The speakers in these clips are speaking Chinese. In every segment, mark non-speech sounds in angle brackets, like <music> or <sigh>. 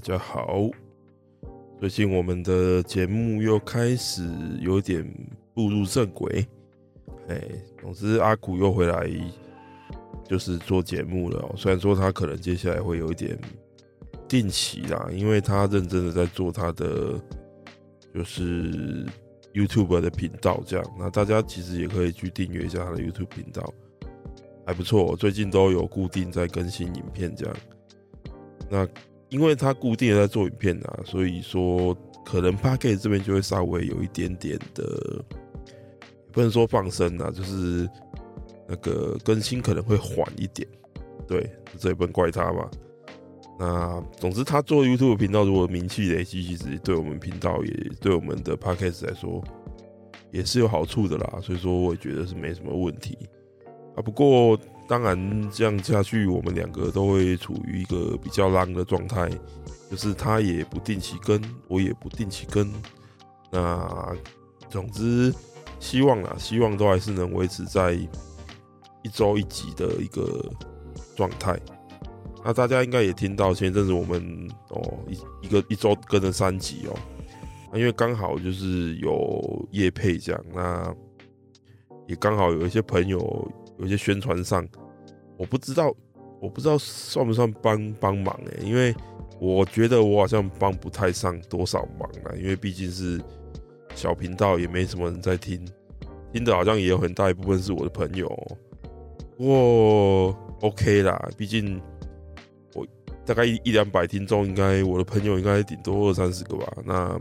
大家好，最近我们的节目又开始有点步入正轨，哎，总之阿古又回来就是做节目了。虽然说他可能接下来会有一点定期啦，因为他认真的在做他的就是 YouTube 的频道这样。那大家其实也可以去订阅一下他的 YouTube 频道，还不错，最近都有固定在更新影片这样。那因为他固定的在做影片啊，所以说可能 Podcast 这边就会稍微有一点点的，不能说放生啊，就是那个更新可能会缓一点。对，这也不能怪他嘛。那总之，他做 YouTube 频道如果名气累积，其实对我们频道也对我们的 Podcast 来说也是有好处的啦。所以说，我也觉得是没什么问题啊。不过。当然，这样下去，我们两个都会处于一个比较浪的状态，就是他也不定期更，我也不定期更。那总之，希望啦，希望都还是能维持在一周一集的一个状态。那大家应该也听到，前阵子我们哦一一个一周更了三集哦，那因为刚好就是有叶配这样，那也刚好有一些朋友有一些宣传上。我不知道，我不知道算不算帮帮忙哎，因为我觉得我好像帮不太上多少忙了，因为毕竟是小频道，也没什么人在听，听的好像也有很大一部分是我的朋友。不过 OK 啦，毕竟我大概一一两百听众，应该我的朋友应该顶多二三十个吧，那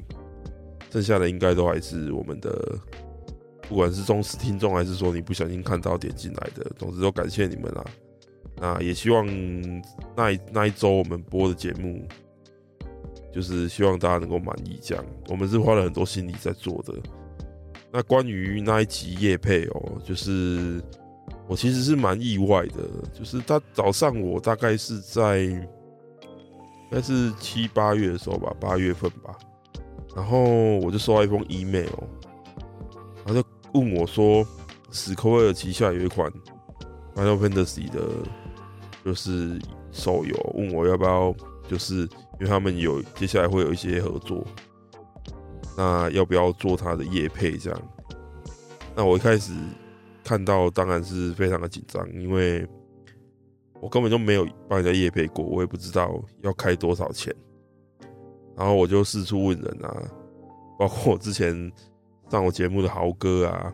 剩下的应该都还是我们的。不管是忠实听众，还是说你不小心看到点进来的，总之都感谢你们啦。那也希望那一那一周我们播的节目，就是希望大家能够满意。这样，我们是花了很多心力在做的。那关于那一集夜配哦，就是我其实是蛮意外的，就是他早上我大概是在应该是七八月的时候吧，八月份吧，然后我就收到一封 email，然后就问我说，史克威尔旗下有一款 Final Fantasy 的。就是手游问我要不要，就是因为他们有接下来会有一些合作，那要不要做他的业配这样？那我一开始看到当然是非常的紧张，因为我根本就没有帮人家业配过，我也不知道要开多少钱。然后我就四处问人啊，包括我之前上我节目的豪哥啊，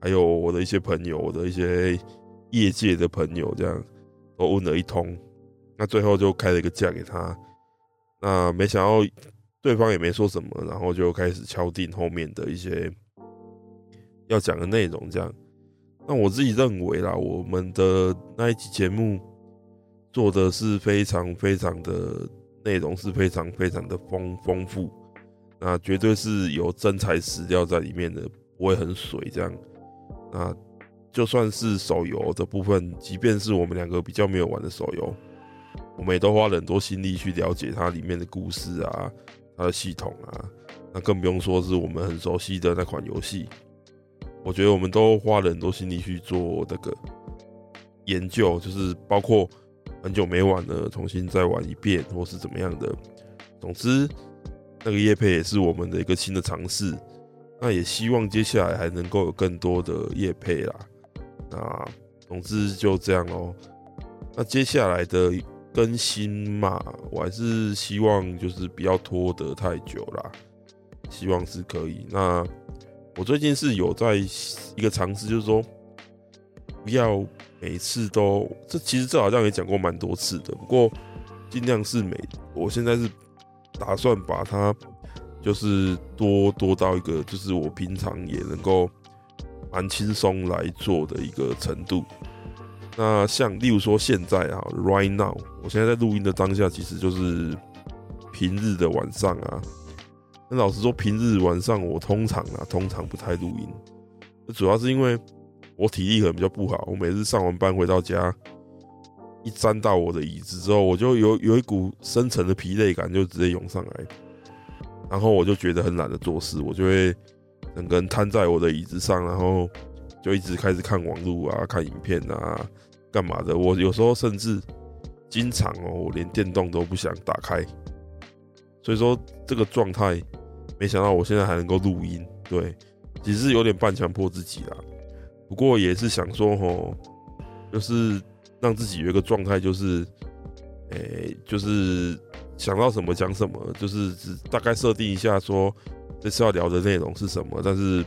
还有我的一些朋友，我的一些业界的朋友这样。我问了一通，那最后就开了一个价给他，那没想到对方也没说什么，然后就开始敲定后面的一些要讲的内容。这样，那我自己认为啦，我们的那一期节目做的是非常非常的内容是非常非常的丰丰富，那绝对是有真材实料在里面的，不会很水这样，那。就算是手游的部分，即便是我们两个比较没有玩的手游，我们也都花了很多心力去了解它里面的故事啊，它的系统啊，那更不用说是我们很熟悉的那款游戏。我觉得我们都花了很多心力去做那个研究，就是包括很久没玩了，重新再玩一遍，或是怎么样的。总之，那个叶配也是我们的一个新的尝试。那也希望接下来还能够有更多的叶配啦。那总之就这样喽。那接下来的更新嘛，我还是希望就是不要拖得太久啦，希望是可以。那我最近是有在一个尝试，就是说不要每次都这，其实这好像也讲过蛮多次的，不过尽量是每，我现在是打算把它就是多多到一个，就是我平常也能够。蛮轻松来做的一个程度。那像例如说现在啊，right now，我现在在录音的当下，其实就是平日的晚上啊。那老实说，平日晚上我通常啊，通常不太录音，主要是因为我体力可能比较不好。我每次上完班回到家，一沾到我的椅子之后，我就有有一股深层的疲累感，就直接涌上来，然后我就觉得很懒得做事，我就会整个人瘫在我的椅子上，然后就一直开始看网络啊，看影片啊。干嘛的？我有时候甚至经常哦，我连电动都不想打开。所以说这个状态，没想到我现在还能够录音，对，其实是有点半强迫自己啦。不过也是想说吼，就是让自己有一个状态，就是，诶，就是想到什么讲什么，就是只大概设定一下说这次要聊的内容是什么，但是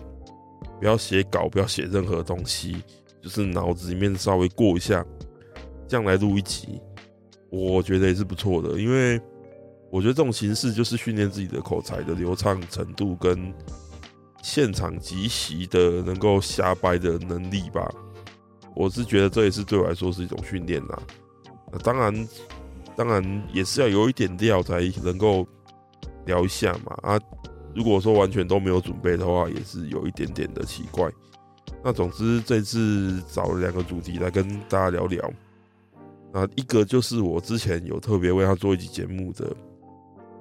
不要写稿，不要写任何东西。就是脑子里面稍微过一下，这样来录一集，我觉得也是不错的。因为我觉得这种形式就是训练自己的口才的流畅程度跟现场即席的能够瞎掰的能力吧。我是觉得这也是对我来说是一种训练啦。当然，当然也是要有一点料才能够聊一下嘛。啊，如果说完全都没有准备的话，也是有一点点的奇怪。那总之，这次找了两个主题来跟大家聊聊。那一个就是我之前有特别为他做一集节目的，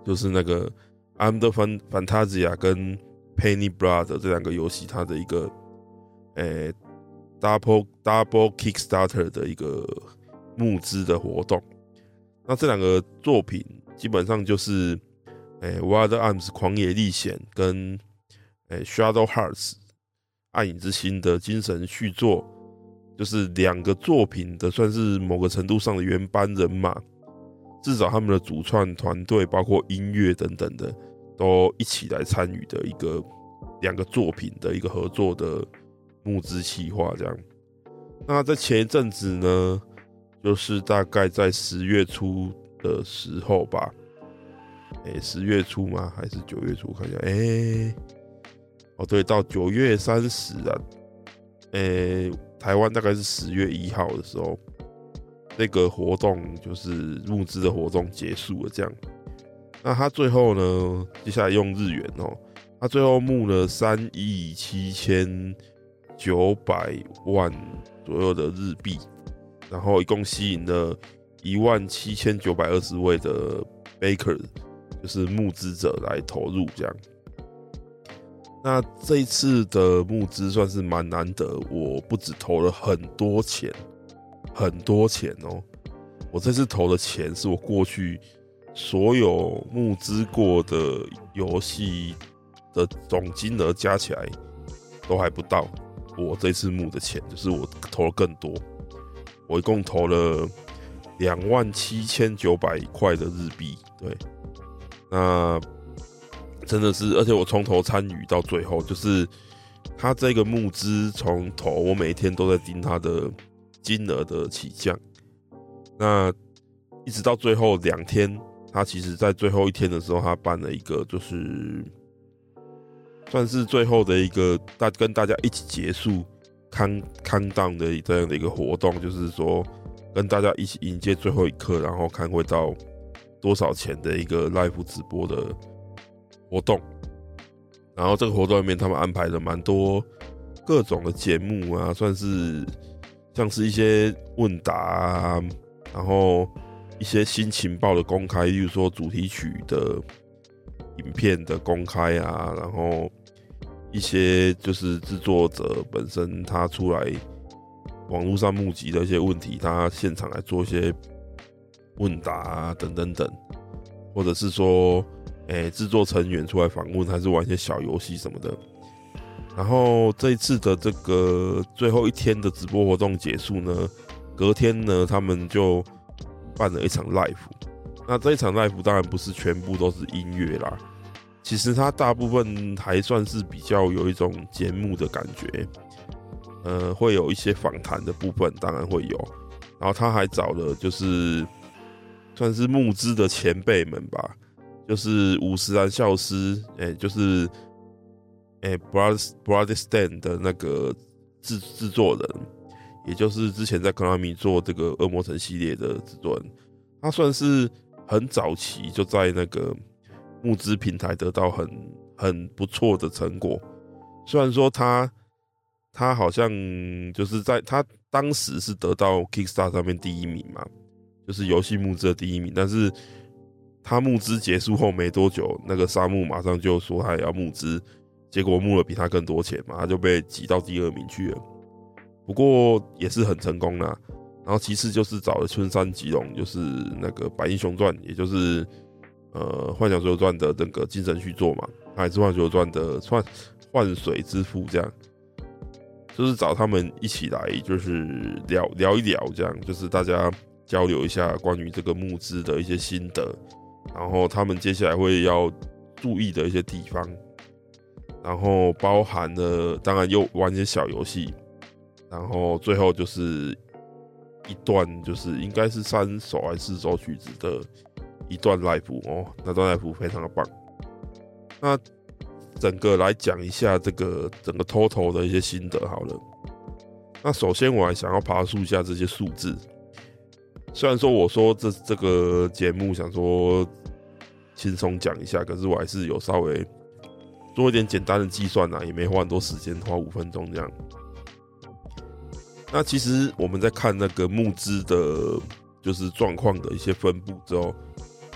就是那个《I'm the Fantasia》跟《Penny Blood》这两个游戏，它的一个诶、Double Double Kickstarter 的一个募资的活动。那这两个作品基本上就是诶、欸《Wild Arms》狂野历险跟诶、《Shadow Hearts》。暗影之心的精神续作，就是两个作品的算是某个程度上的原班人马，至少他们的主创团队，包括音乐等等的，都一起来参与的一个两个作品的一个合作的募资企划。这样，那在前一阵子呢，就是大概在十月初的时候吧，哎，十月初吗？还是九月初？看一下，哎、哦，对，到九月三十啊，诶、台湾大概是十月一号的时候，那个活动就是募资的活动结束了。这样，那他最后呢，接下来用日元哦，他最后募了三亿七千九百万左右的日币，然后一共吸引了一万七千九百二十位的 Baker 就是募资者来投入这样。那这一次的募资算是蛮难得，我不止投了很多钱，很多钱哦。我这次投的钱是我过去所有募资过的游戏的总金额加起来都还不到。我这次募的钱就是我投了更多，我一共投了两万七千九百块的日币。对，那。真的是，而且我从头参与到最后，就是他这个募资从头，我每天都在盯他的金额的起降。那一直到最后两天，他其实在最后一天的时候，他办了一个，就是算是最后的一个大跟大家一起结束 countdown 的这样的一个活动，就是说跟大家一起迎接最后一刻，然后看会到多少钱的一个 live 直播的。活动，然后这个活动里面，他们安排了蛮多各种的节目啊，算是像是一些问答啊，然后一些新情报的公开，例如说主题曲的影片的公开啊，然后一些就是制作者本身他出来网络上募集的一些问题，他现场来做一些问答啊，等等等，或者是说。诶，制作成员出来访问，还是玩一些小游戏什么的。然后这一次的这个最后一天的直播活动结束呢，隔天呢，他们就办了一场 live。那这一场 live 当然不是全部都是音乐啦，其实它大部分还算是比较有一种节目的感觉。呃，会有一些访谈的部分，当然会有。然后他还找了就是算是募资的前辈们吧。就是五十岚孝司，哎、就是哎、，Brother Brother Stan 的那个制制作人，也就是之前在 Konami 做这个恶魔城系列的制作人，他算是很早期就在那个募资平台得到很很不错的成果。虽然说他他好像就是在他当时是得到 Kickstarter 上面第一名嘛，就是游戏募资的第一名，但是他募资结束后没多久，那个沙漠马上就说他也要募资。结果募了比他更多钱嘛，他就被挤到第二名去了。不过也是很成功啦。然后其次就是找了春山吉隆，就是那个《白英雄传》，也就是呃《幻想水传》的那个精神续作嘛，还是《幻想水传》的幻幻水之父这样，就是找他们一起来，就是聊聊一聊这样，就是大家交流一下关于这个募资的一些心得，然后他们接下来会要注意的一些地方。然后包含了，当然又玩一些小游戏，然后最后就是一段，就是应该是三首还是四首曲子的一段 live 哦，那段 live 非常的棒。那整个来讲一下这个整个 total 的一些心得好了。那首先我还想要爬树一下这些数字，虽然说我说这这个节目想说轻松讲一下，可是我还是有稍微。做一点简单的计算呐，也没花很多时间，花五分钟这样。那其实我们在看那个募资的，就是状况的一些分布之后，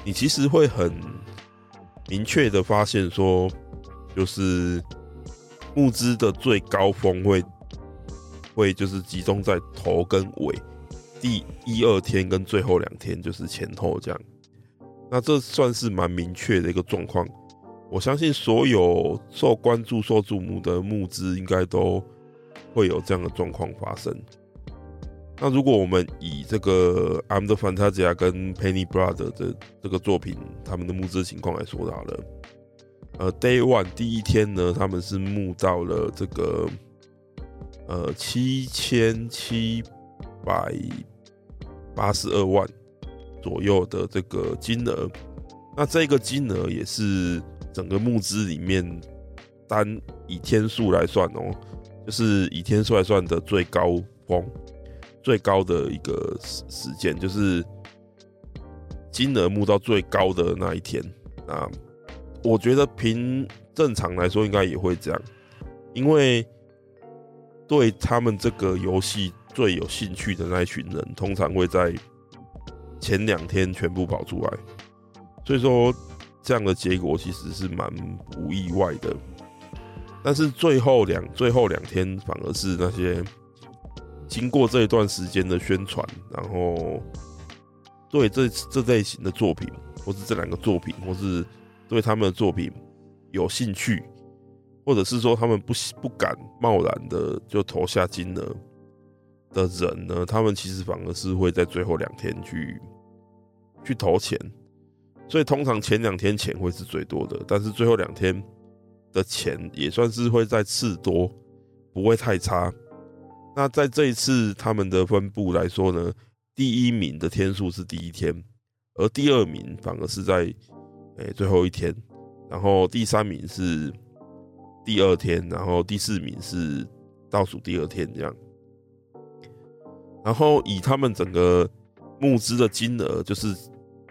你其实会很明确的发现说，就是募资的最高峰会会就是集中在头跟尾，第一二天跟最后两天就是前后这样。那这算是蛮明确的一个状况。我相信所有受关注、受瞩目的募资，应该都会有这样的状况发生。那如果我们以这个《I'm the Fantasia》跟《Penny Brother》的这个作品，他们的募资情况来说好了，呃，Day One 第一天呢，他们是募到了这个呃七千七百八十二万左右的这个金额。那这个金额也是。整个募资里面，单以天数来算哦，就是以天数来算的最高峰，最高的一个时时间，就是金额募到最高的那一天啊。我觉得凭正常来说，应该也会这样，因为对他们这个游戏最有兴趣的那一群人，通常会在前两天全部跑出来，所以说。这样的结果其实是蛮不意外的，但是最后两最后两天反而是那些经过这一段时间的宣传，然后对这这类型的作品，或是这两个作品，或是对他们的作品有兴趣，或者是说他们不不敢贸然的就投下金额的人呢，他们其实反而是会在最后两天去去投钱。所以通常前两天钱会是最多的，但是最后两天的钱也算是会在次多，不会太差。那在这一次他们的分布来说呢，第一名的天数是第一天，而第二名反而是在诶、最后一天，然后第三名是第二天，然后第四名是倒数第二天这样。然后以他们整个募资的金额就是。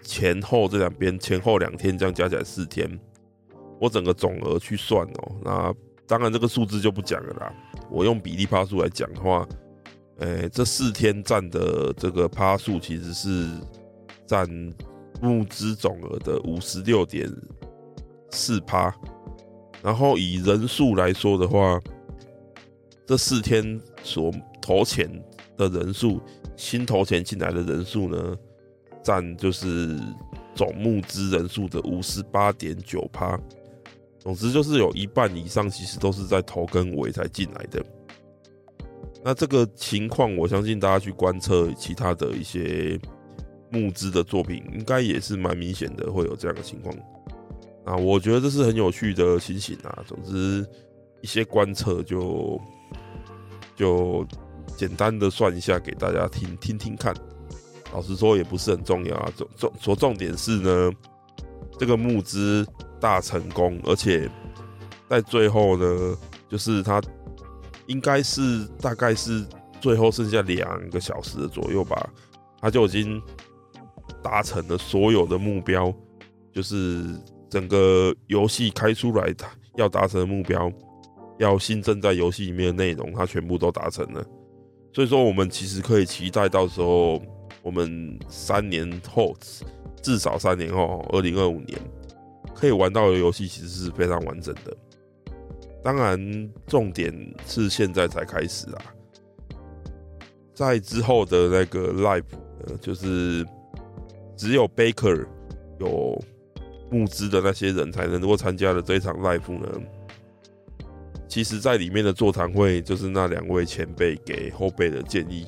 前后这两边前后两天这样加起来四天，我整个总额去算哦，那当然这个数字就不讲了啦。我用比例趴数来讲的话，诶，这四天占的这个趴数其实是占募资总额的五十六点四趴。然后以人数来说的话，这四天所投钱的人数，新投钱进来的人数呢，占就是总募资人数的五十八点九趴，总之就是有一半以上其实都是在头跟尾才进来的。那这个情况，我相信大家去观测其他的一些募资的作品，应该也是蛮明显的会有这样的情况。啊，我觉得这是很有趣的情形啊。总之，一些观测就就简单的算一下给大家听听听看。老实说也不是很重要啊，重重说重点是呢，这个募资大成功，而且在最后呢，就是他应该是大概是最后剩下两个小时左右吧，他就已经达成了所有的目标，就是整个游戏开出来要达成的目标，要新增在游戏里面的内容，他全部都达成了。所以说，我们其实可以期待到时候，我们三年后，至少三年后，二零二五年可以玩到的游戏，其实是非常完整的。当然，重点是现在才开始啊，在之后的那个 live，呃，就是只有 Baker 有募资的那些人才能够参加的这一场 live 呢。其实，在里面的座谈会，就是那两位前辈给后辈的建议，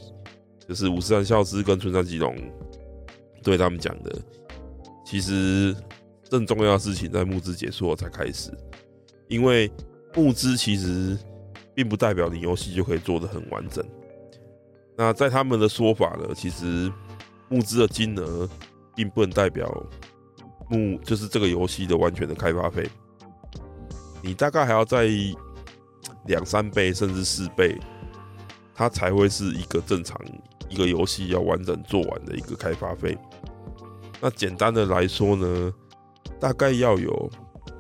就是五十岚孝之跟村上吉隆对他们讲的。其实，更重要的事情在募资结束后才开始，因为募资其实并不代表你游戏就可以做得很完整。那在他们的说法呢，其实募资的金额并不能代表募就是这个游戏的完全的开发费，你大概还要在。两三倍甚至四倍，它才会是一个正常一个游戏要完整做完的一个开发费。那简单的来说呢，大概要有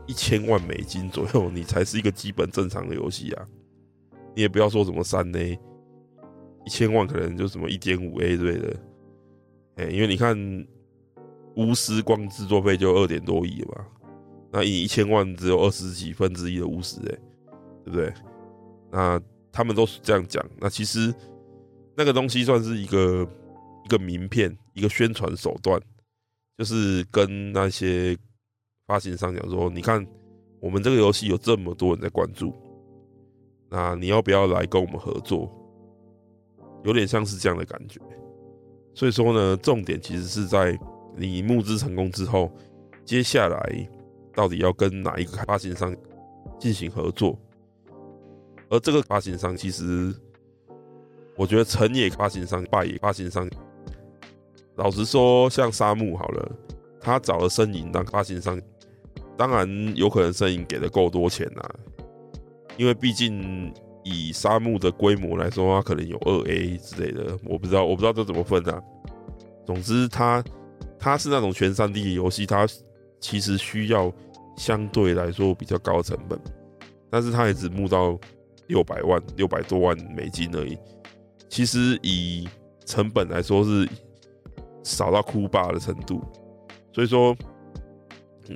一千万美金左右，你才是一个基本正常的游戏啊。你也不要说什么三 A，一千万可能就什么一点五 A 之类的。哎，因为你看，巫师光制作费就二点多亿嘛，那以一千万只有二十几分之一的巫师，哎，对不对？那他们都是这样讲。那其实那个东西算是一个一个名片，一个宣传手段，就是跟那些发行商讲说：“你看，我们这个游戏有这么多人在关注，那你要不要来跟我们合作？”有点像是这样的感觉。所以说呢，重点其实是在你募资成功之后，接下来到底要跟哪一个发行商进行合作？而这个发行商，其实我觉得成也发行商，败也发行商。老实说，像沙漠好了，他找了声银当发行商，当然有可能声银给的够多钱呐，因为毕竟以沙漠的规模来说，他可能有二 A 之类的，我不知道，我不知道这怎么分啊。总之，他他是那种全 3D 的游戏，他其实需要相对来说比较高成本，但是他也只募到。六百万，六百多万美金而已。其实以成本来说是少到哭爸的程度。所以说，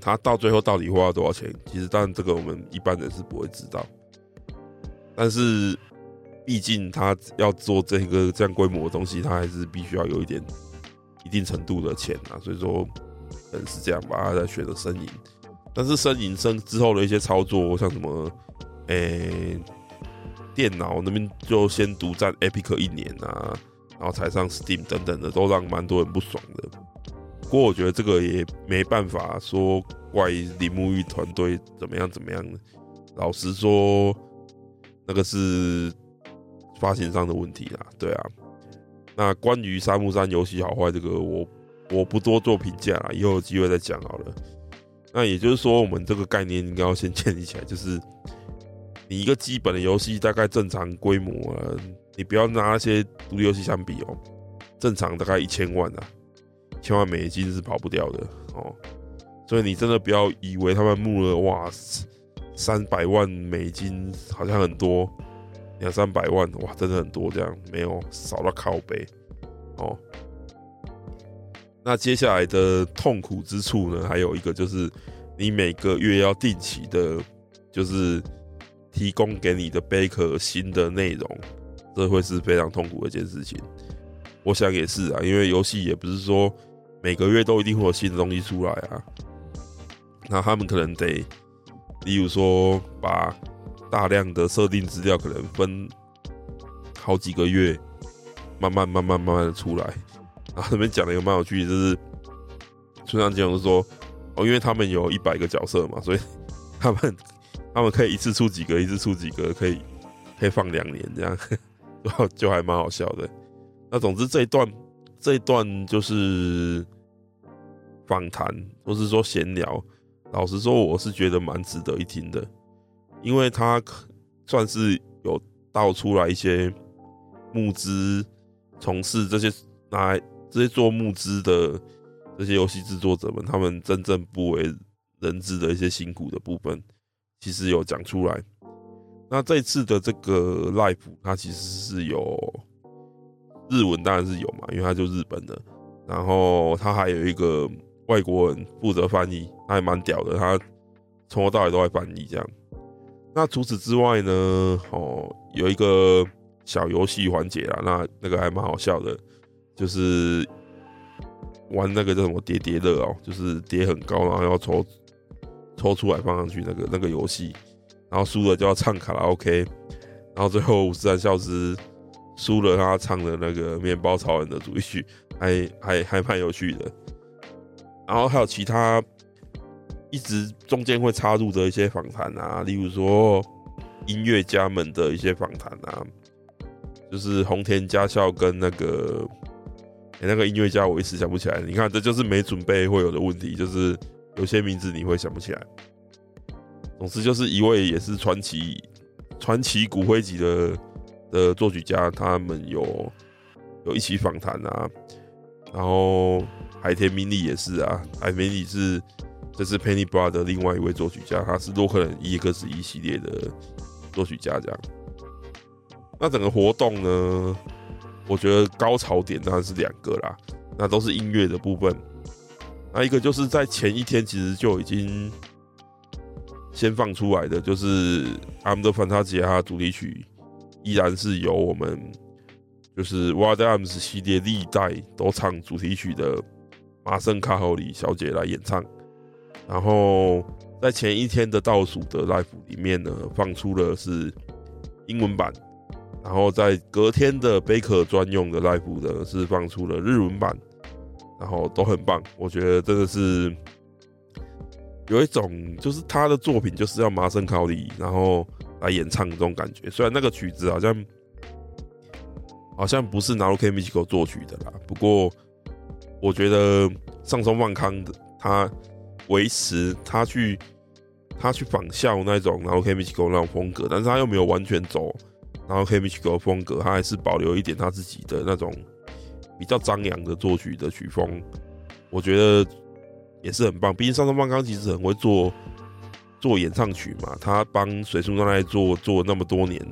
他到最后到底花了多少钱？其实当然这个我们一般人是不会知道。但是毕竟他要做这个这样规模的东西，他还是必须要有一点一定程度的钱啊。所以说，可能是这样吧。他在选择声银，但是声银生之后的一些操作，像什么，诶、电脑那边就先独占 Epic 一年啊，然后才上 Steam 等等的，都让蛮多人不爽的。不过我觉得这个也没办法说怪铃木玉团队怎么样怎么样。老实说，那个是发行商的问题啦。对啊，那关于沙漠山游戏好坏这个，我我不多做评价了，以后有机会再讲好了。那也就是说，我们这个概念应该要先建立起来，就是。你一个基本的游戏大概正常规模啊，你不要拿那些独立游戏相比哦，正常大概一千万啊，千万美金是跑不掉的哦。所以你真的不要以为他们募了哇三百万美金好像很多，两三百万哇真的很多这样，没有少到靠背哦。那接下来的痛苦之处呢，还有一个就是你每个月要定期的，就是。提供给你的贝壳新的内容，这会是非常痛苦的一件事情。我想也是啊，因为游戏也不是说每个月都一定会有新的东西出来啊。那他们可能得，例如说把大量的设定资料可能分好几个月，慢慢慢慢慢慢的出来。然后他们讲的一个蛮有趣，就是村上讲的说，哦，因为他们有一百个角色嘛，所以他们。他们可以一次出几个，一次出几个，可以可以放两年这样，就就还蛮好笑的。那总之这一段这一段就是访谈，或是说闲聊。老实说，我是觉得蛮值得一听的，因为他算是有道出来一些募资，从事这些来这些做募资的这些游戏制作者们，他们真正不为人知的一些辛苦的部分，其实有讲出来。那这次的这个 live，它其实是有日文，当然是有嘛，因为它就日本的。然后它还有一个外国人负责翻译，他还蛮屌的，他从头到尾都在翻译这样。那除此之外呢，哦，有一个小游戏环节啦，那那个还蛮好笑的，就是玩那个叫什么叠叠乐哦，就是叠很高，然后要抽抽出来放上去那个那个游戏。然后输了就要唱卡拉 OK，然后最后五十岚孝之输了，他唱的那个《面包超人》的主题曲，还还还蛮有趣的。然后还有其他一直中间会插入的一些访谈啊，例如说音乐家们的一些访谈啊，就是红田家孝跟那个哎、那个音乐家，我一时想不起来。你看，这就是没准备会有的问题，就是有些名字你会想不起来。总之就是一位也是传奇、传奇骨灰级的的作曲家，他们有有一起访谈啊。然后海田明里也是啊，海田明里是这是 Penny Brother 的另外一位作曲家，他是洛克人 EX1 系列的作曲家。这样，那整个活动呢，我觉得高潮点当然是两个啦，那都是音乐的部分。那一个就是在前一天其实就已经。先放出来的就是《I'm the Fantasia》主题曲，依然是由我们就是 Wild Arms 系列历代都唱主题曲的麻生卡后里小姐来演唱。然后在前一天的倒数的 Live 里面呢，放出了是英文版。然后在隔天的 Baker 专用的 Live 呢，是放出了日文版。然后都很棒，我觉得真的是。有一种就是他的作品就是要麻生考里，然后来演唱这种感觉。虽然那个曲子好像好像不是 Naruki Michiko 作曲的啦，不过我觉得上松万康的他维持他去他去仿效那种 Naruki Michiko 那种风格，但是他又没有完全走 Naruki Michiko 风格，他还是保留一点他自己的那种比较张扬的作曲的曲风。我觉得。也是很棒，毕竟上松万康其实很会做做演唱曲嘛，他帮水树奈奈做做那么多年，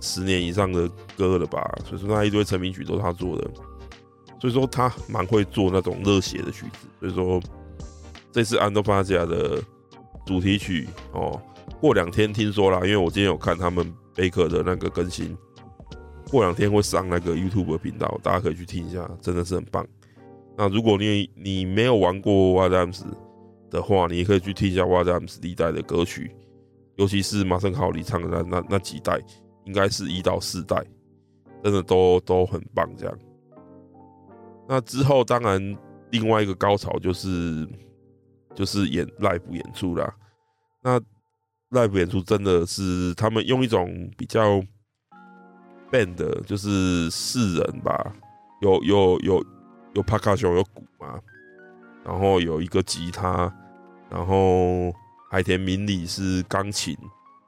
十年以上的歌了吧？水树奈奈一堆成名曲都是他做的，所以说他蛮会做那种热血的曲子。所以说这次安德巴加的主题曲哦，过两天听说啦，因为我今天有看他们贝壳的那个更新，过两天会上那个 YouTube 频道，大家可以去听一下，真的是很棒。那如果你你没有玩过 Wild Arms 的话，你也可以去听一下 Wild Arms 历代的歌曲，尤其是马生卡里唱的那那那几代，应该是一到四代，真的都都很棒。这样，那之后当然另外一个高潮就是就是演 live 演出啦。那 live 演出真的是他们用一种比较 band，就是四人吧，有有有。有帕卡熊，有鼓嘛，然后有一个吉他，然后海田明里是钢琴。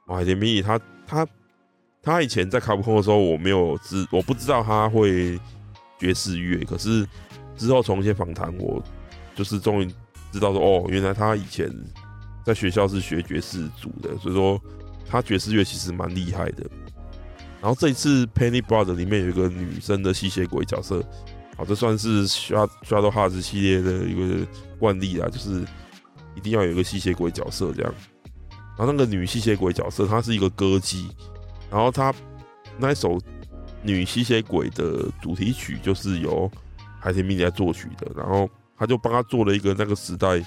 海田明里他他他以前在卡普空的时候，我没有知我不知道他会爵士乐，可是之后从一些访谈，我就是终于知道说，哦，原来他以前在学校是学爵士组的，所以说他爵士乐其实蛮厉害的。然后这一次 Penny Brother 里面有一个女生的吸血鬼角色。好，这算是 Shadow h a r t s 系列的一个惯例啦，就是一定要有一个吸血鬼角色这样。然后那个女吸血鬼角色，她是一个歌姬，然后她那一首女吸血鬼的主题曲就是由海田明里来作曲的，然后他就帮她做了一个那个时代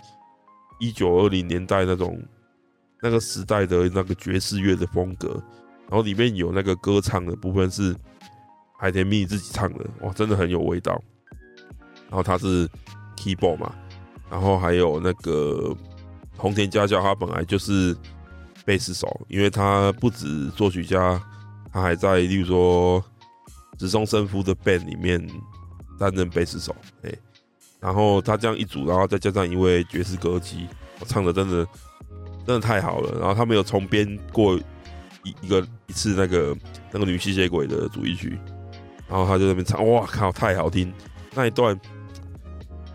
一九二零年代那种那个时代的那个爵士乐的风格，然后里面有那个歌唱的部分是。海田蜜自己唱的哇，真的很有味道。然后他是 keyboard 嘛，然后还有那个红田家教，他本来就是贝斯手，因为他不止作曲家，他还在例如说直松伸夫的 band 里面担任贝斯手。哎，然后他这样一组，然后再加上一位爵士歌姬，我唱的真的真的太好了。然后他们有重编过一个一次那个那个女吸血鬼的主题曲，然后他就在那边唱，哇靠，太好听！那一段，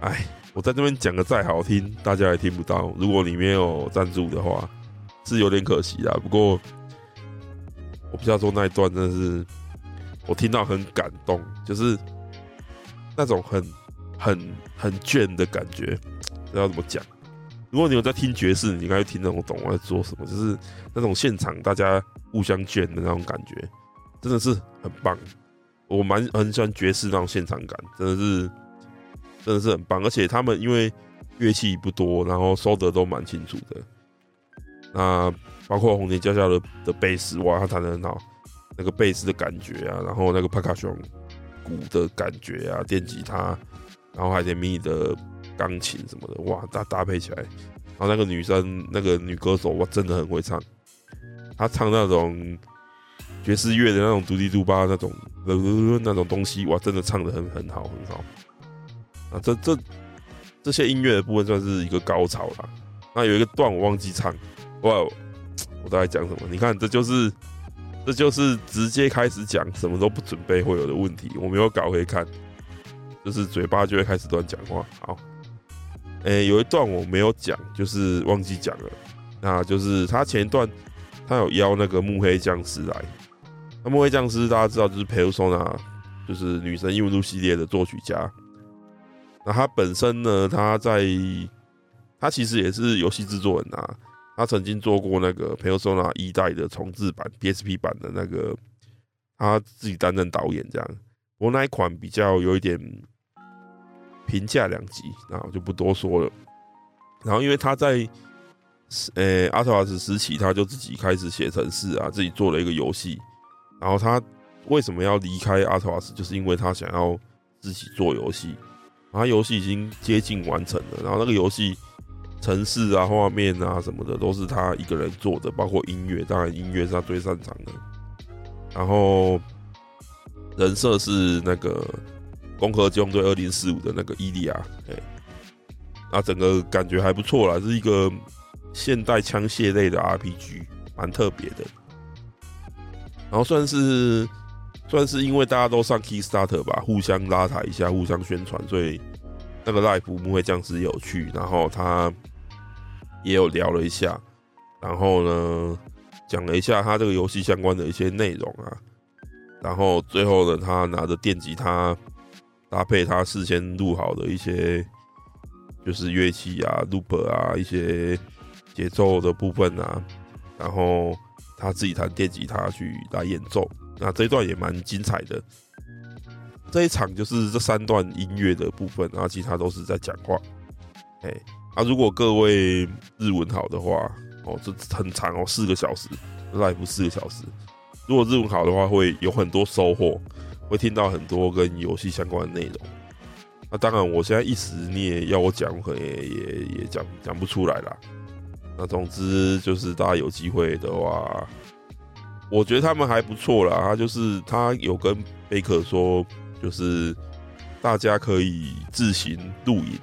哎，我在这边讲的再好听，大家也听不到。如果你没有赞助的话，是有点可惜啦。不过我不知道说那一段真的是我听到很感动，就是那种很很很倦的感觉，不知道怎么讲。如果你有在听爵士，你应该听得懂我在做什么，就是那种现场大家互相卷的那种感觉，真的是很棒。我蛮很喜欢爵士那种现场感，真的是真的是很棒。而且他们因为乐器不多，然后收得都蛮清楚的。那包括红田家校的的贝斯，哇，他弹得很好，那个贝斯的感觉啊，然后那个帕卡熊鼓的感觉啊，电吉他，然后还有点迷你的。钢琴什么的，哇，搭搭配起来，然后那个女生，那个女歌手，哇，真的很会唱。他唱那种爵士乐的那种嘟滴嘟吧那种呃那种东西，哇，真的唱得很很好很好。啊，这这这些音乐的部分算是一个高潮啦。那有一个段我忘记唱，哇，我大概讲什么？你看，这就是这就是直接开始讲，什么都不准备会有的问题。我没有搞会看，就是嘴巴就会开始乱讲话。好。诶、有一段我没有讲，就是忘记讲了。那就是他前一段，他有邀那个幕黑将司来。那幕黑将司大家知道，就是 Persona，就是女神异闻录系列的作曲家。那他本身呢，他在他其实也是游戏制作人啊。他曾经做过那个 Persona 一代的重制版 PSP 版的那个，他自己担任导演这样。不过那一款比较有一点。评价两极，那我就不多说了。然后，因为他在呃阿特瓦斯时期，他就自己开始写程式啊，自己做了一个游戏。然后他为什么要离开阿特瓦斯？就是因为他想要自己做游戏。他游戏已经接近完成了，然后那个游戏程式啊、画面啊什么的都是他一个人做的，包括音乐，当然音乐是他最擅长的。然后人设是那个。《攻壳机动队二零四五》的那个伊利亚，哎，那整个感觉还不错啦，是一个现代枪械类的 RPG，蛮特别的。然后算是算是因为大家都上 Kickstarter 吧，互相拉抬一下，互相宣传，所以那个赖普木会将士有趣，然后他也有聊了一下，然后呢讲了一下他这个游戏相关的一些内容啊，然后最后呢，他拿着电吉他。搭配他事先录好的一些，就是乐器啊、loop 啊、一些节奏的部分啊，然后他自己弹电吉他去来演奏，那这一段也蛮精彩的。这一场就是这三段音乐的部分，然后其他都是在讲话。哎，啊，如果各位日文好的话，哦，这很长哦，四个小时，live 四个小时。如果日文好的话，会有很多收获。会听到很多跟游戏相关的内容，那当然，我现在一时你也要我讲，可能也也也讲讲不出来啦。那总之就是大家有机会的话，我觉得他们还不错啦。他就是他有跟贝克说，就是大家可以自行录影，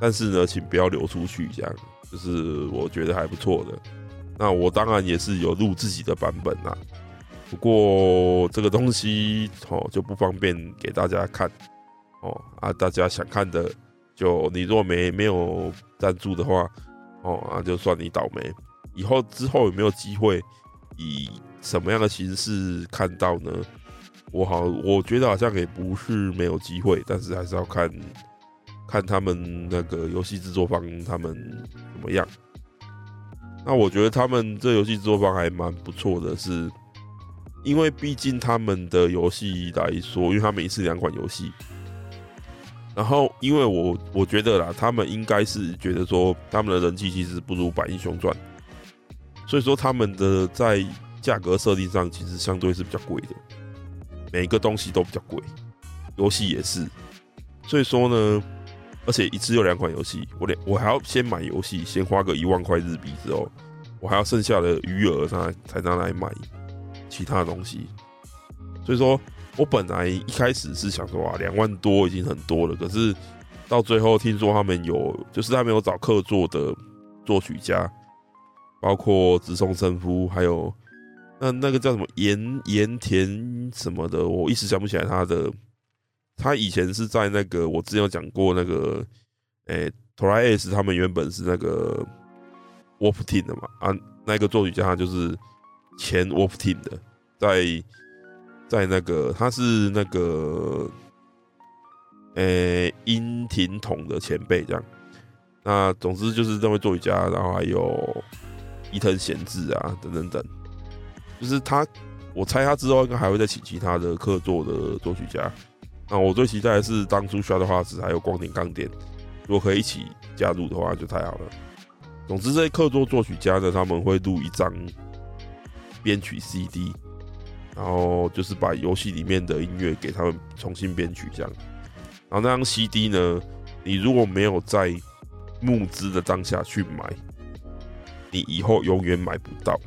但是呢，请不要流出去，这样就是我觉得还不错的。那我当然也是有录自己的版本啦。不过这个东西哦就不方便给大家看哦啊，大家想看的就你若没没有赞助的话哦啊，就算你倒霉。以后之后有没有机会以什么样的形式看到呢？我好，我觉得好像也不是没有机会，但是还是要看看他们那个游戏制作方他们怎么样。那我觉得他们这游戏制作方还蛮不错的，是。因为毕竟他们的游戏来说，因为他们一次两款游戏，然后因为我我觉得啦，他们应该是觉得说他们的人气其实不如《百英雄传》，所以说他们的在价格设定上其实相对是比较贵的，每个东西都比较贵，游戏也是，所以说呢，而且一次有两款游戏，我得我还要先买游戏，先花个一万块日币之后，我还要剩下的余额才才拿来买。其他东西，所以说我本来一开始是想说啊，两万多已经很多了。可是到最后听说他们有，就是他们有找客座的作曲家，包括直松伸夫，还有那那个叫什么盐盐田什么的，我一时想不起来他的。他以前是在那个我之前有讲过那个，诶、欸、Tri-Ace 他们原本是那个 Wolf Team 的嘛，啊，那个作曲家他就是前 Wolf Team 的，在在那个他是那个，诶、欸，樱庭瞳的前辈这样。那总之就是这位作曲家，然后还有伊藤贤治啊，等等等，就是他，我猜他之后应该还会再请其他的客座的作曲家。那我最期待的是当初 Stratovarius 还有光点钢点，如果可以一起加入的话，就太好了。总之，这些客座作曲家呢，他们会录一张编曲 CD，然后就是把游戏里面的音乐给他们重新编曲这样。然后那张 CD 呢，你如果没有在募资的当下去买，你以后永远买不到。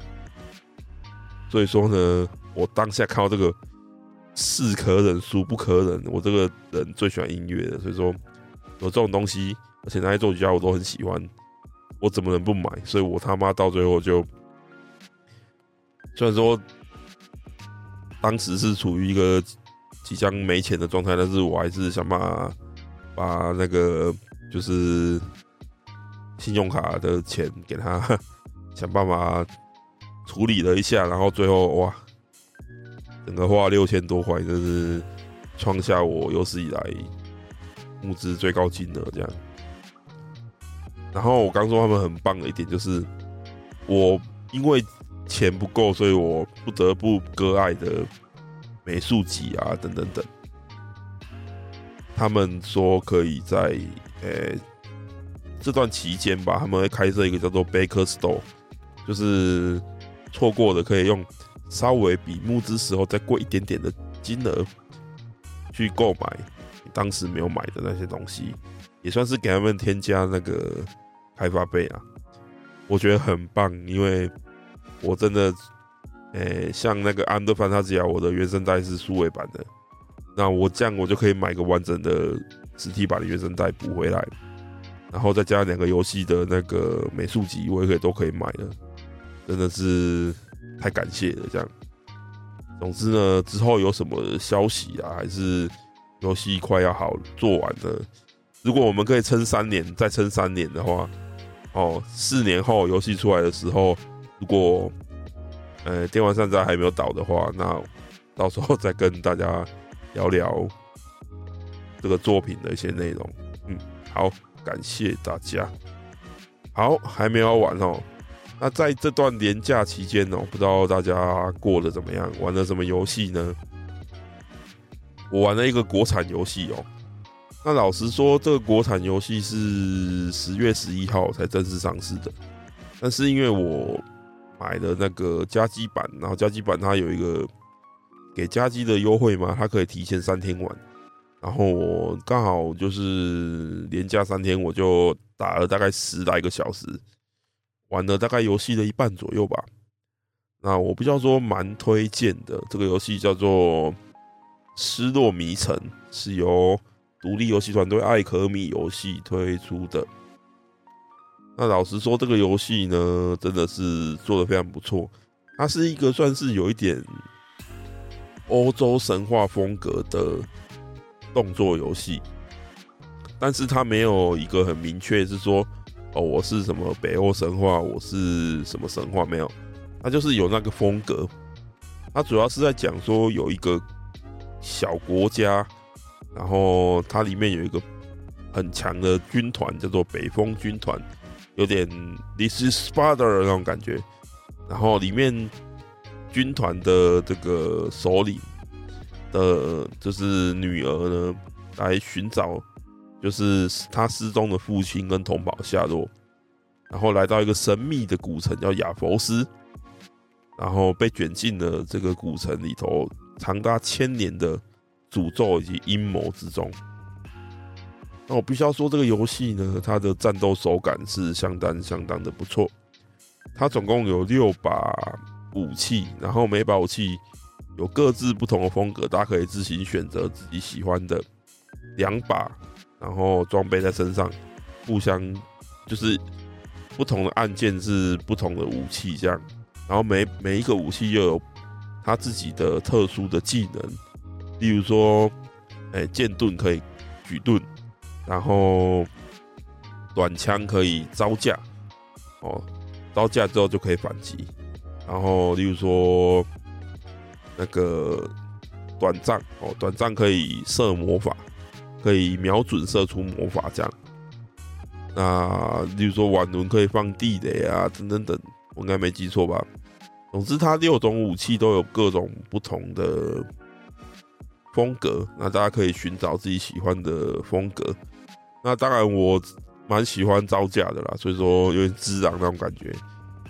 所以说呢，我当下看到这个。是可忍，孰不可忍。我这个人最喜欢音乐的，所以说有这种东西，而且那些作曲家我都很喜欢，我怎么能不买？所以我他妈到最后就，虽然说当时是处于一个即将没钱的状态，但是我还是想办法把那个就是信用卡的钱给他 <laughs> 想办法处理了一下，然后最后哇。整个花六千多块，就是创下我有史以来募资最高金额这样。然后我刚说他们很棒的一点就是，我因为钱不够，所以我不得不割爱的美术集啊等等等。他们说可以在呃、这段期间吧，他们会开设一个叫做 Baker Store，就是错过的可以用。稍微比募资时候再贵一点点的金额去购买当时没有买的那些东西，也算是给他们添加那个开发费啊。我觉得很棒，因为我真的，诶、像那个《安德范塔吉亚》，我的原声带是数位版的，那我这样我就可以买个完整的实体版的原声带补回来，然后再加两个游戏的那个美术集，我也可以都可以买了，真的是。太感谢了，这样。总之呢，之后有什么消息啊，还是游戏快要好做完了，如果我们可以撑三年，再撑三年的话，哦，四年后游戏出来的时候，如果呃电玩善哉还没有倒的话，那到时候再跟大家聊聊这个作品的一些内容。嗯，好，感谢大家。好，还没有完哦。那在这段年假期间呢，不知道大家过得怎么样，玩了什么游戏呢？我玩了一个国产游戏哦。那老实说，这个国产游戏是十月十一号才正式上市的。但是因为我买的那个加机版，然后加机版它有一个给加机的优惠嘛，它可以提前三天玩。然后我刚好就是连假三天，我就打了大概十来个小时。玩了大概游戏的一半左右吧，那我比较说蛮推荐的。这个游戏叫做《失落迷城》，是由独立游戏团队艾可米游戏推出的。那老实说，这个游戏呢，真的是做的非常不错。它是一个算是有一点欧洲神话风格的动作游戏，但是它没有一个很明确是说。哦，我是什么北欧神话？我是什么神话？没有，它就是有那个风格。它主要是在讲说有一个小国家，然后它里面有一个很强的军团，叫做北风军团，有点 This is Sparta 的那种感觉。然后里面军团的这个首领的，就是女儿呢，来寻找。就是他失踪的父亲跟同胞下落，然后来到一个神秘的古城叫亚佛斯，然后被卷进了这个古城里头长达千年的诅咒以及阴谋之中。那我必须要说，这个游戏呢，它的战斗手感是相当相当的不错。它总共有六把武器，然后每把武器有各自不同的风格，大家可以自行选择自己喜欢的两把。然后装备在身上，互相就是不同的按键是不同的武器，这样。然后每每一个武器又有它自己的特殊的技能，例如说，哎，剑盾可以举盾，然后短枪可以招架，哦，招架之后就可以反击，然后例如说那个短杖哦，短杖可以射魔法，可以瞄准射出魔法这样。那例如说腕轮可以放地雷啊，等等等，我应该没记错吧？总之，它六种武器都有各种不同的风格，那大家可以寻找自己喜欢的风格。那当然，我蛮喜欢招架的啦，所以说有点自然那种感觉。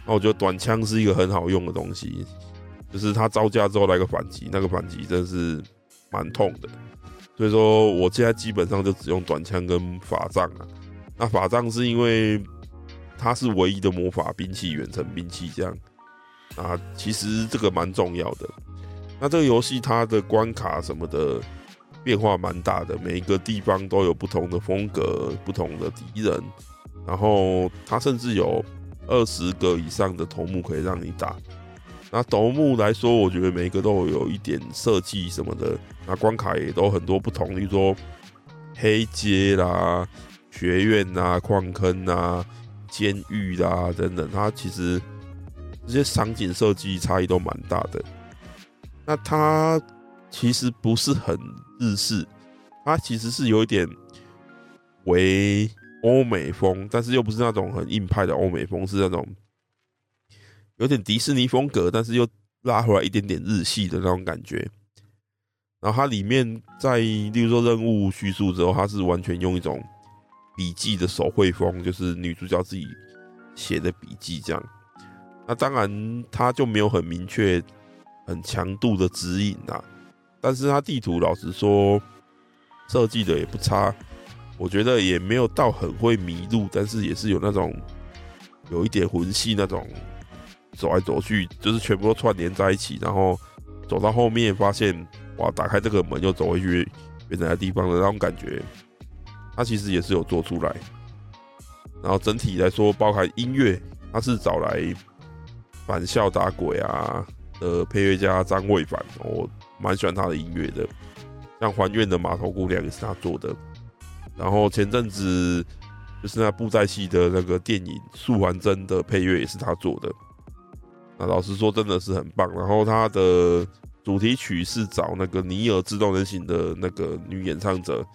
那我觉得短枪是一个很好用的东西，就是它招架之后来个反击，那个反击真是蛮痛的。所以说，我现在基本上就只用短枪跟法杖啊。那法杖是因为它是唯一的魔法兵器，远程兵器这样。啊，其实这个蛮重要的。那这个游戏它的关卡什么的变化蛮大的，每一个地方都有不同的风格、不同的敌人。然后它甚至有二十个以上的头目可以让你打。那头目来说，我觉得每一个都有一点设计什么的。那关卡也都很多不同，比如说黑街啦、学院啊、矿坑啊、监狱啦等等，它其实。这些场景设计差异都蛮大的。那它其实不是很日式，它其实是有一点为欧美风，但是又不是那种很硬派的欧美风，是那种有点迪士尼风格，但是又拉回来一点点日系的那种感觉。然后它里面在，例如说任务叙述之后，它是完全用一种笔记的手绘风，就是女主角自己写的笔记这样。那当然，它就没有很明确、很强度的指引呐。但是它地图老实说，设计的也不差。我觉得也没有到很会迷路，但是也是有那种有一点魂系那种走来走去，就是全部都串联在一起，然后走到后面发现哇，打开这个门又走回去原来的地方的那种感觉。它其实也是有做出来。然后整体来说，包含音乐，它是找来。反校打鬼啊的配乐家张卫凡，我蛮喜欢他的音乐的。像还愿的码头姑娘也是他做的。然后前阵子就是那布袋戏的那个电影《素还真》的配乐也是他做的。那老实说，真的是很棒。然后他的主题曲是找那个《尼尔：自动人形》的那个女演唱者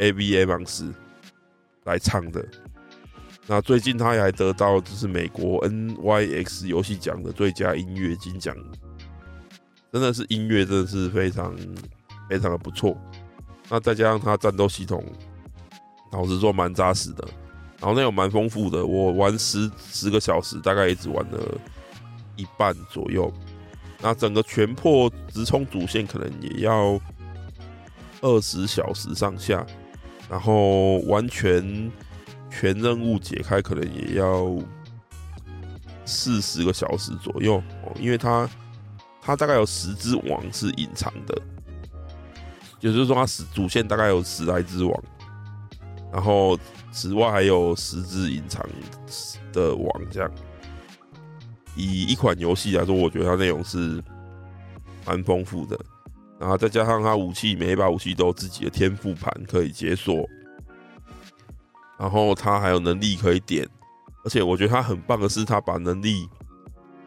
Abby Amos 来唱的。那最近他也还得到就是美国 NYX 游戏奖的最佳音乐金奖，真的是音乐真的是非常非常的不错。那再加上它战斗系统，老实说蛮扎实的，然后内容蛮丰富的。我玩十十个小时，大概也只玩了一半左右。那整个全破直冲主线可能也要二十小时上下，然后完全。全任务解开可能也要四十个小时左右哦，因为它它大概有十只王是隐藏的，也就是说它十主线大概有十来只王，然后此外还有十只隐藏的王这样。以一款游戏来说，我觉得它内容是蛮丰富的，然后再加上它武器，每一把武器都有自己的天赋盘可以解锁。然后他还有能力可以点，而且我觉得他很棒的是，他把能力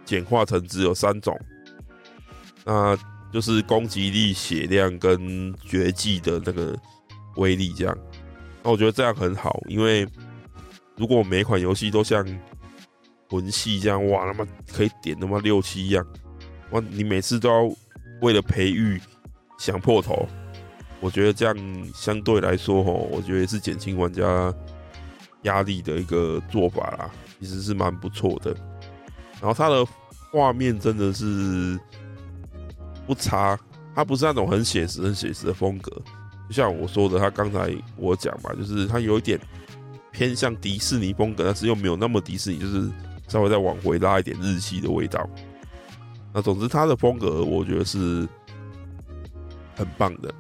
简化成只有三种，那就是攻击力、血量跟绝技的那个威力这样。那我觉得这样很好，因为如果每款游戏都像魂系这样，哇，他妈可以点他妈六七样，哇，你每次都要为了培育想破头，我觉得这样相对来说，吼，我觉得是减轻玩家。压力的一个做法啦，其实是蛮不错的。然后它的画面真的是不差，它不是那种很写实、很写实的风格。就像我说的，他刚才我讲嘛，就是它有一点偏向迪士尼风格，但是又没有那么迪士尼，就是稍微再往回拉一点日系的味道。那总之，它的风格我觉得是很棒的。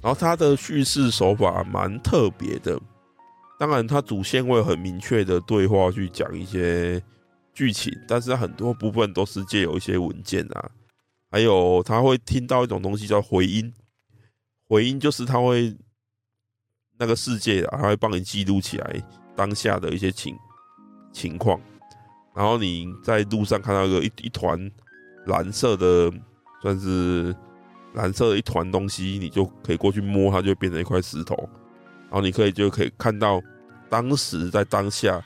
然后它的叙事手法蛮特别的。当然，它主线会很明确的对话去讲一些剧情，但是很多部分都是借由一些文件啊，还有他会听到一种东西叫回音，回音就是他会那个世界啊，他会帮你记录起来当下的一些情情况，然后你在路上看到一个一一团蓝色的，算是蓝色的一团东西，你就可以过去摸它，就变成一块石头，然后你可以就可以看到当时在当下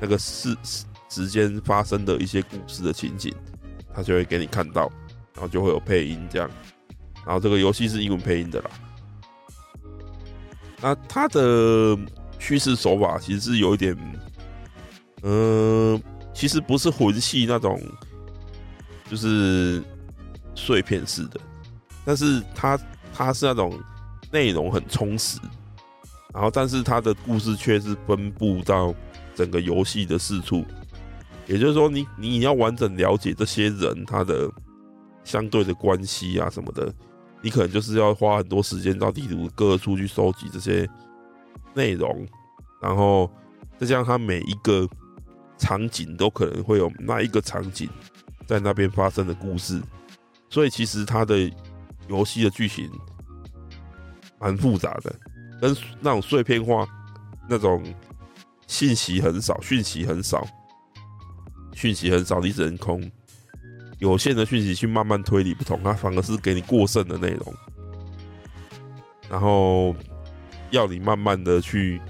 那个时时间发生的一些故事的情景，他就会给你看到，然后就会有配音这样，然后这个游戏是英文配音的啦。那它的叙事手法其实是有一点，嗯、其实不是魂系那种，就是碎片式的，但是它它是那种内容很充实，然后但是它的故事却是分布到整个游戏的四处，也就是说你，你你要完整了解这些人他的相对的关系啊什么的。你可能就是要花很多时间到地图各处去收集这些内容，然后再加上它每一个场景都可能会有那一个场景在那边发生的故事，所以其实它的游戏的剧情蛮复杂的，跟那种碎片化、那种信息很少、讯息很少、讯息很少，你只能空。有限的讯息去慢慢推理不同，它反而是给你过剩的内容，然后要你慢慢的去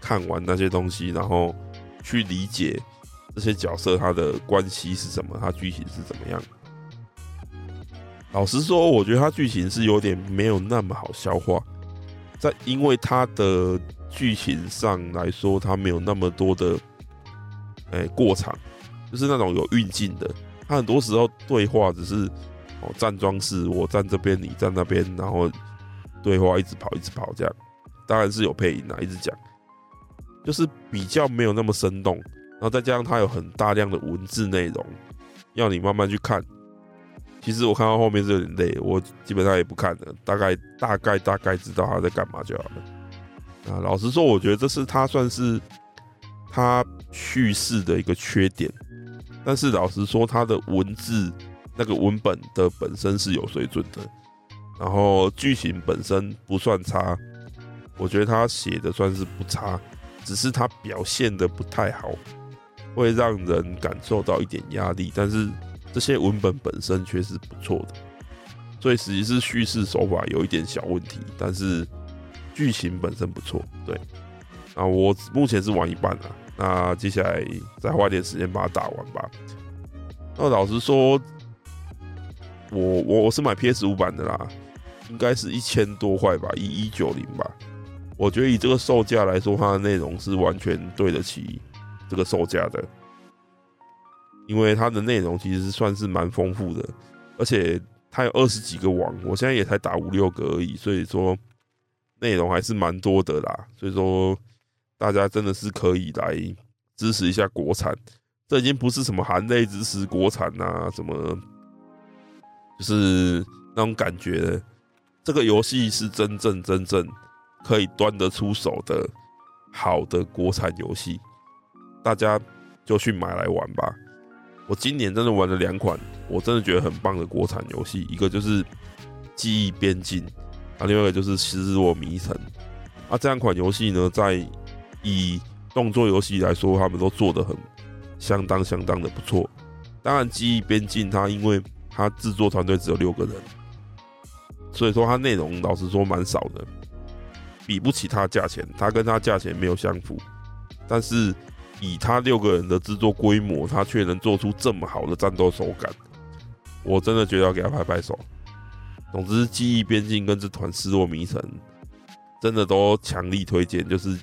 看完那些东西，然后去理解这些角色他的关系是什么，他剧情是怎么样。老实说，我觉得他剧情是有点没有那么好消化，在因为他的剧情上来说，他没有那么多的哎过场，就是那种有运镜的。他很多时候对话只是哦站桩式，我站这边，你站那边，然后对话一直跑，一直跑这样。当然是有配音啊，一直讲，就是比较没有那么生动。然后再加上它有很大量的文字内容，要你慢慢去看。其实我看到后面是有点累，我基本上也不看了，大概大概大概知道他在干嘛就好了。啊，老实说，我觉得这是他算是他叙事的一个缺点。但是老实说，他的文字那个文本的本身是有水准的，然后剧情本身不算差，我觉得他写的算是不差，只是他表现的不太好，会让人感受到一点压力。但是这些文本本身却是不错的，所以实际是叙事手法有一点小问题，但是剧情本身不错。对，啊，我目前是玩一半啊。那接下来再花点时间把它打完吧。那老实说，我我我是买 PS 五版的啦，应该是一千多块吧，一一九零吧。我觉得以这个售价来说，它的内容是完全对得起这个售价的，因为它的内容其实算是蛮丰富的，而且它有二十几个王，我现在也才打五六个而已，所以说内容还是蛮多的啦。所以说。大家真的是可以来支持一下国产，这已经不是什么含泪支持国产呐，什么就是那种感觉。这个游戏是真正真正可以端得出手的好的国产游戏，大家就去买来玩吧。我今年真的玩了两款，我真的觉得很棒的国产游戏，一个就是《记忆边境》，啊，另外一个就是《失落迷城》。啊，这两款游戏呢，在以动作游戏来说，他们都做的很相当相当的不错。当然，记忆边境它因为它制作团队只有六个人，所以说它内容老实说蛮少的，比不起它价钱，它跟它价钱没有相符。但是以它六个人的制作规模，它却能做出这么好的战斗手感，我真的觉得要给他拍拍手。总之，记忆边境跟这团失落迷城真的都强力推荐，就是。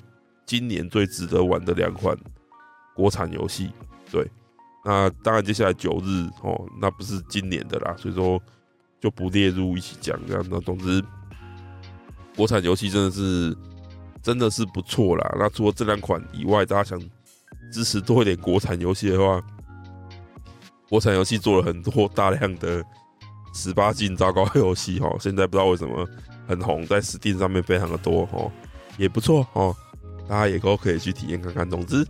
今年最值得玩的两款国产游戏，对，那当然接下来九日哦，那不是今年的啦，所以说就不列入一起讲这样。那总之，国产游戏真的是真的是不错啦。那除了这两款以外，大家想支持多一点国产游戏的话，国产游戏做了很多大量的十八禁糟糕游戏哈，现在不知道为什么很红，在 Steam 上面非常的多哦，也不错哦。大家也都可以去体验看看。总之，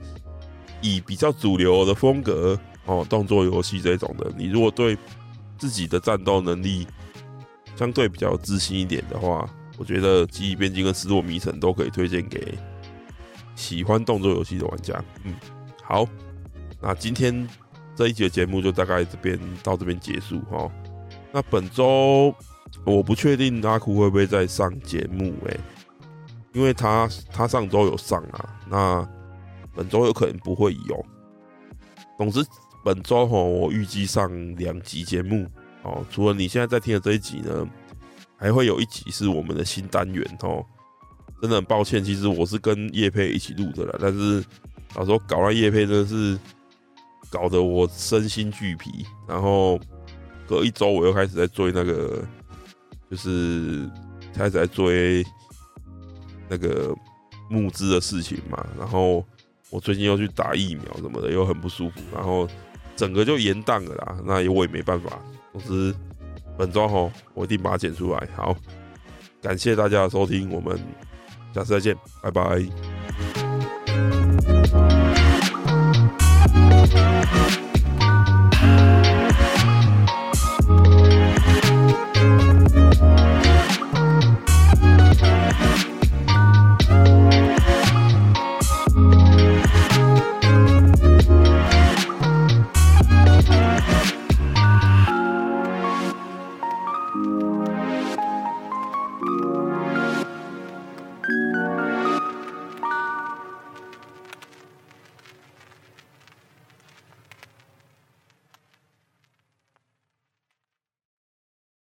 以比较主流的风格哦，动作游戏这种的，你如果对自己的战斗能力相对比较自信一点的话，我觉得《记忆边境》跟《失落迷城》都可以推荐给喜欢动作游戏的玩家。嗯，好，那今天这一集的节目就大概这边到这边结束哈。那本周我不确定阿酷会不会再上节目诶、因为他他上周有上啊，那。本周有可能不会有。总之，本周哈，我预计上两集节目哦。除了你现在在听的这一集呢，还会有一集是我们的新单元哦。真的很抱歉，其实我是跟叶佩一起录的啦，但是到时候搞完叶佩真的是搞得我身心俱疲。然后隔一周我又开始在追那个，就是开始在追那个募资的事情嘛，然后。我最近又去打疫苗什么的，又很不舒服，然后整个就延宕了啦。那我也没办法。总之，本周吼，我一定把它剪出来。好，感谢大家的收听，我们下次再见，拜拜。